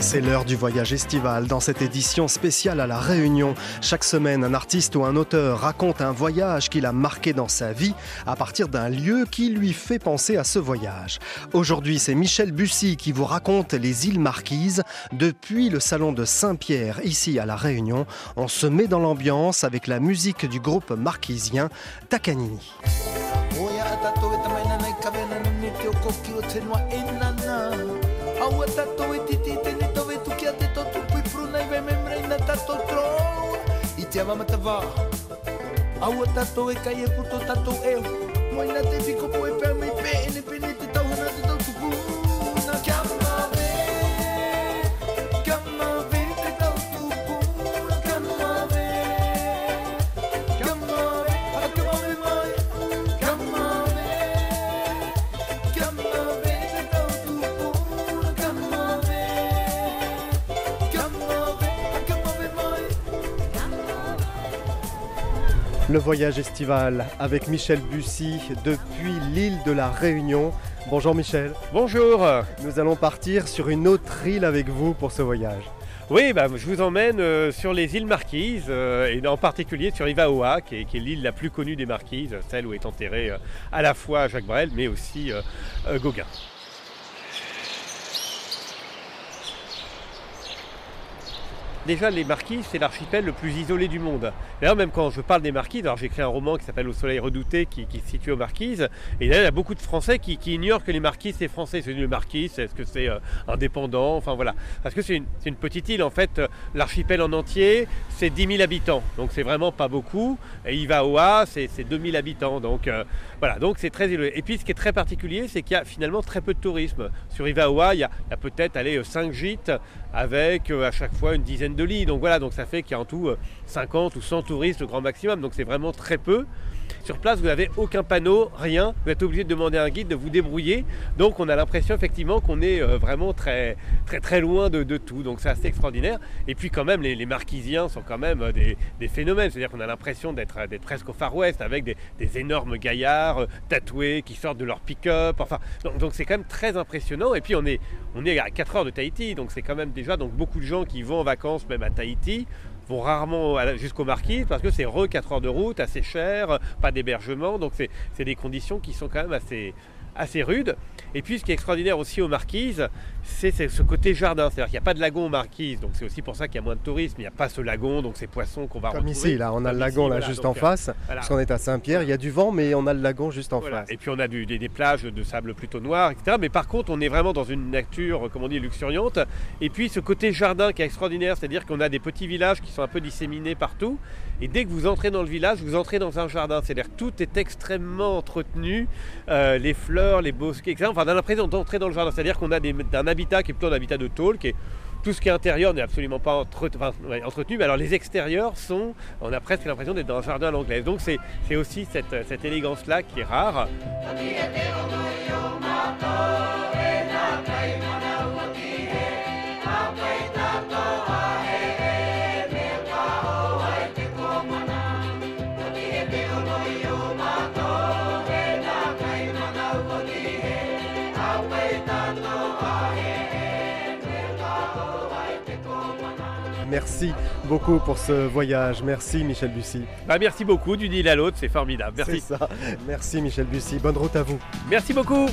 S1: C'est l'heure du voyage estival dans cette édition spéciale à La Réunion. Chaque semaine, un artiste ou un auteur raconte un voyage qu'il a marqué dans sa vie à partir d'un lieu qui lui fait penser à ce voyage. Aujourd'hui, c'est Michel Bussy qui vous raconte les îles Marquises depuis le salon de Saint-Pierre ici à La Réunion. On se met dans l'ambiance avec la musique du groupe marquisien Takanini.
S4: mamatava Aua tatou e kai e puto tatou eu eh. Moina te fiko poe pēr mei pē Ene pene te tau hana te tau tupu Nā kia mama
S1: Le voyage estival avec Michel Bussy depuis l'île de la Réunion. Bonjour Michel.
S14: Bonjour.
S1: Nous allons partir sur une autre île avec vous pour ce voyage.
S14: Oui, bah, je vous emmène euh, sur les îles Marquises, euh, et en particulier sur Ivaoa, qui est, qui est l'île la plus connue des Marquises, celle où est enterré euh, à la fois Jacques Brel, mais aussi Gauguin. Déjà, les Marquises, c'est l'archipel le plus isolé du monde. D'ailleurs, même quand je parle des Marquises, alors j'ai écrit un roman qui s'appelle Au soleil redouté, qui, qui se situe aux Marquises, et d'ailleurs, il y a beaucoup de Français qui, ignorent que les Marquises, c'est français. C'est une Marquise, est-ce que c'est euh, indépendant? Enfin voilà. Parce que c'est une, petite île, en fait, euh, l'archipel en entier, c'est 10 000 habitants. Donc c'est vraiment pas beaucoup. Et Ivaoa, c'est 2 000 habitants. Donc euh, voilà, donc c'est très élevé. Et puis ce qui est très particulier, c'est qu'il y a finalement très peu de tourisme. Sur Ivaoa, il y a, peut-être allez, 5 gîtes avec euh, à chaque fois une dizaine de lits. Donc voilà, donc ça fait qu'il y a en tout euh, 50 ou 100 touristes au grand maximum. Donc c'est vraiment très peu. Sur place, vous n'avez aucun panneau, rien. Vous êtes obligé de demander à un guide de vous débrouiller. Donc on a l'impression effectivement qu'on est euh, vraiment très très loin de, tout. Donc c'est assez extraordinaire. Et puis quand même, les, Marquisiens sont quand même euh, des, phénomènes. C'est-à-dire qu'on a l'impression d'être euh, presque au Far West avec des, énormes gaillards tatoués qui sortent de leur pick-up. Enfin, donc c'est quand même très impressionnant. Et puis on est à 4 heures de Tahiti. Donc c'est quand même déjà beaucoup de gens qui vont en vacances même à Tahiti vont rarement jusqu'aux Marquises parce que c'est re 4 heures de route, assez cher, pas d'hébergement, donc c'est c'est des conditions qui sont quand même assez, assez rudes. Et puis ce qui est extraordinaire aussi aux Marquises, c'est ce côté jardin, c'est-à-dire qu'il n'y a pas de lagon aux Marquises, donc c'est aussi pour ça qu'il y a moins de tourisme, il n'y a pas ce lagon, donc ces poissons qu'on va
S1: Comme
S14: retrouver.
S1: ici, là, on a le lagon
S14: ici,
S1: là
S14: voilà,
S1: juste en
S14: euh,
S1: face,
S14: voilà.
S1: parce qu'on est à Saint-Pierre. Il y a du vent, mais on a le lagon juste en
S14: Voilà.
S1: face.
S14: Et puis on a du- des, des plages de sable plutôt noir, etc. Mais par contre, on est vraiment dans une nature, comme on dit, luxuriante. Et puis ce côté jardin qui est extraordinaire, c'est-à-dire qu'on a des petits villages qui sont un peu disséminés partout. Et dès que vous entrez dans le village, vous entrez dans un jardin. C'est-à-dire tout est extrêmement entretenu, euh, les fleurs, les bosquets, etc. Enfin, on a l'impression d'entrer dans le jardin. C'est-à-dire qu'on a des- un qui est plutôt un habitat de tôle, qui est tout ce qui est intérieur n'est absolument pas entretenu, mais alors les extérieurs sont, on a presque l'impression d'être dans un jardin à l'anglaise. Donc c'est c'est aussi cette, cette élégance-là qui est rare.
S1: Merci beaucoup pour ce voyage. Merci Michel Bussy.
S14: Bah, merci beaucoup d'une île à l'autre, c'est formidable. Merci.
S1: Ça. Merci Michel Bussy. Bonne route à vous.
S14: Merci beaucoup.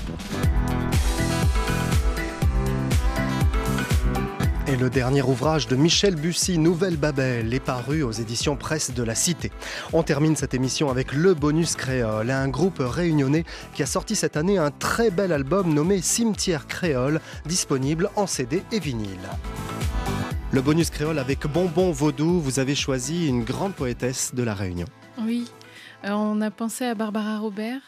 S1: Et le dernier ouvrage de Michel Bussy, Nouvelle Babel, est paru aux éditions Presse de la Cité. On termine cette émission avec le bonus créole, un groupe réunionnais qui a sorti cette année un très bel album nommé Cimetière créole, disponible en CD et vinyle. Le bonus créole avec Bonbon Vaudou, vous avez choisi une grande poétesse de la Réunion.
S15: Oui, Euh, on a pensé à Barbara Robert,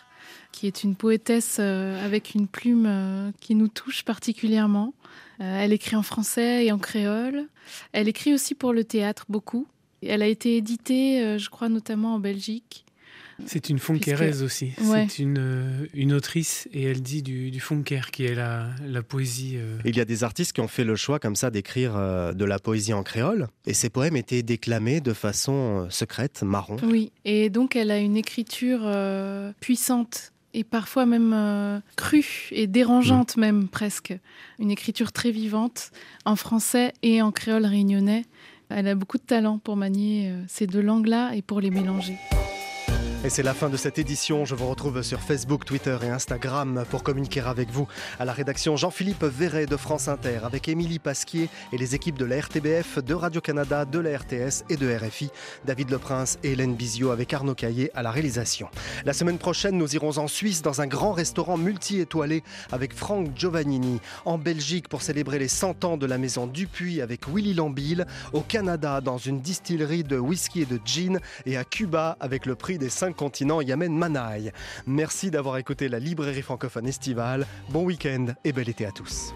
S15: qui est une poétesse euh, avec une plume euh, qui nous touche particulièrement. Euh, elle écrit en français et en créole. Elle écrit aussi pour le théâtre beaucoup. Elle a été éditée, je crois, notamment en Belgique.
S16: C'est une funkereuse aussi.
S15: Ouais.
S16: C'est une, euh, une autrice et elle dit du, du funker qui est la, la poésie. euh,
S1: Il y a des artistes qui ont fait le choix comme ça d'écrire euh, de la poésie en créole, et ces poèmes étaient déclamés de façon euh, secrète, marron.
S15: Oui, et donc elle a une écriture euh, puissante et parfois même euh, crue et dérangeante même presque. Une écriture très vivante en français et en créole réunionnais. Elle a beaucoup de talent pour manier euh, ces deux langues-là et pour les mélanger.
S1: Et c'est la fin de cette édition. Je vous retrouve sur Facebook, Twitter et Instagram pour communiquer avec vous. À la rédaction, Jean-Philippe Verret de France Inter avec Émilie Pasquier et les équipes de la RTBF, de Radio-Canada, de la RTS et de RFI. David Leprince et Hélène Bizio avec Arnaud Caillé à la réalisation. La semaine prochaine, nous irons en Suisse dans un grand restaurant multi-étoilé avec Franck Giovannini. En Belgique pour célébrer les 100 ans de la maison Dupuis avec Willy Lambille. Au Canada dans une distillerie de whisky et de gin. Et à Cuba avec le prix des cinq continents Yamen Manaï. Merci d'avoir écouté la librairie francophone estivale. Bon week-end et bel été à tous.